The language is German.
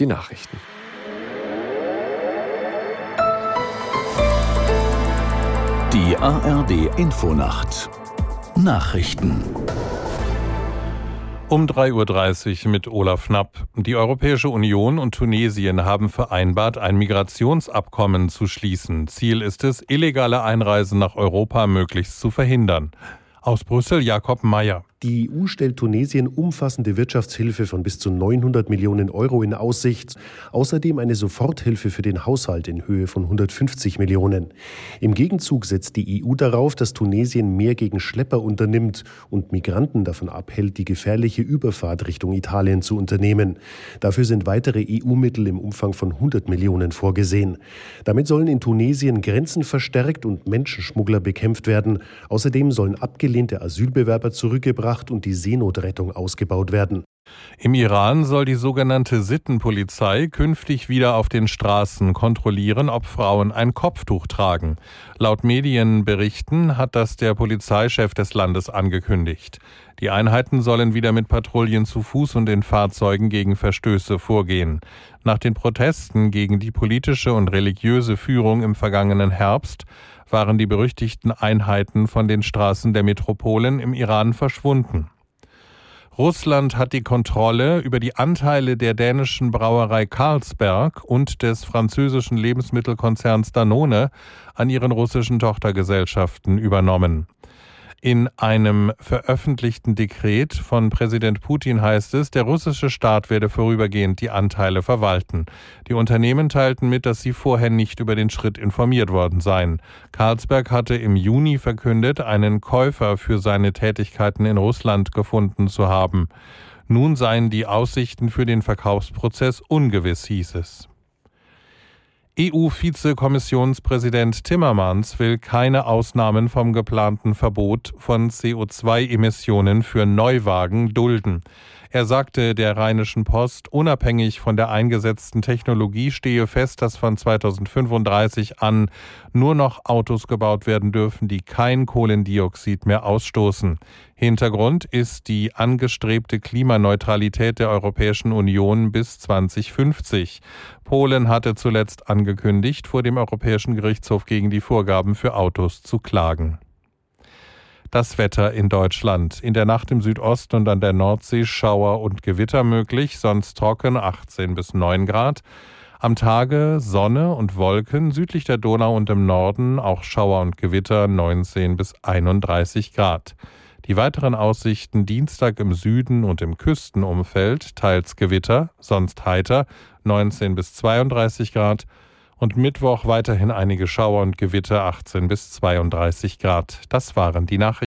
die Nachrichten. Die ARD Infonacht Nachrichten um 3.30 Uhr mit Olaf Knapp. Die Europäische Union und Tunesien haben vereinbart, ein Migrationsabkommen zu schließen. Ziel ist es, illegale Einreisen nach Europa möglichst zu verhindern. Aus Brüssel Jakob Mayer. Die EU stellt Tunesien umfassende Wirtschaftshilfe von bis zu 900 Millionen Euro in Aussicht. Außerdem eine Soforthilfe für den Haushalt in Höhe von 150 Millionen. Im Gegenzug setzt die EU darauf, dass Tunesien mehr gegen Schlepper unternimmt und Migranten davon abhält, die gefährliche Überfahrt Richtung Italien zu unternehmen. Dafür sind weitere EU-Mittel im Umfang von 100 Millionen vorgesehen. Damit sollen in Tunesien Grenzen verstärkt und Menschenschmuggler bekämpft werden. Außerdem sollen abgelehnte Asylbewerber zurückgebracht gebracht und die Seenotrettung ausgebaut werden. Im Iran soll die sogenannte Sittenpolizei künftig wieder auf den Straßen kontrollieren, ob Frauen ein Kopftuch tragen. Laut Medienberichten hat das der Polizeichef des Landes angekündigt. Die Einheiten sollen wieder mit Patrouillen zu Fuß und in Fahrzeugen gegen Verstöße vorgehen. Nach den Protesten gegen die politische und religiöse Führung im vergangenen Herbst waren die berüchtigten Einheiten von den Straßen der Metropolen im Iran verschwunden. Russland hat die Kontrolle über die Anteile der dänischen Brauerei Carlsberg und des französischen Lebensmittelkonzerns Danone an ihren russischen Tochtergesellschaften übernommen. In einem veröffentlichten Dekret von Präsident Putin heißt es, der russische Staat werde vorübergehend die Anteile verwalten. Die Unternehmen teilten mit, dass sie vorher nicht über den Schritt informiert worden seien. Carlsberg hatte im Juni verkündet, einen Käufer für seine Tätigkeiten in Russland gefunden zu haben. Nun seien die Aussichten für den Verkaufsprozess ungewiss, hieß es. EU-Vizekommissionspräsident Timmermans will keine Ausnahmen vom geplanten Verbot von CO2-Emissionen für Neuwagen dulden. Er sagte der Rheinischen Post, unabhängig von der eingesetzten Technologie stehe fest, dass von 2035 an nur noch Autos gebaut werden dürfen, die kein Kohlendioxid mehr ausstoßen. Hintergrund ist die angestrebte Klimaneutralität der Europäischen Union bis 2050. Polen hatte zuletzt angekündigt, vor dem Europäischen Gerichtshof gegen die Vorgaben für Autos zu klagen. Das Wetter in Deutschland. In der Nacht im Südosten und an der Nordsee Schauer und Gewitter möglich, sonst trocken 18 bis 9 Grad. Am Tage Sonne und Wolken, südlich der Donau und im Norden auch Schauer und Gewitter 19 bis 31 Grad. Die weiteren Aussichten Dienstag im Süden und im Küstenumfeld, teils Gewitter, sonst heiter 19 bis 32 Grad und Mittwoch weiterhin einige Schauer und Gewitter 18 bis 32 Grad. Das waren die Nachrichten.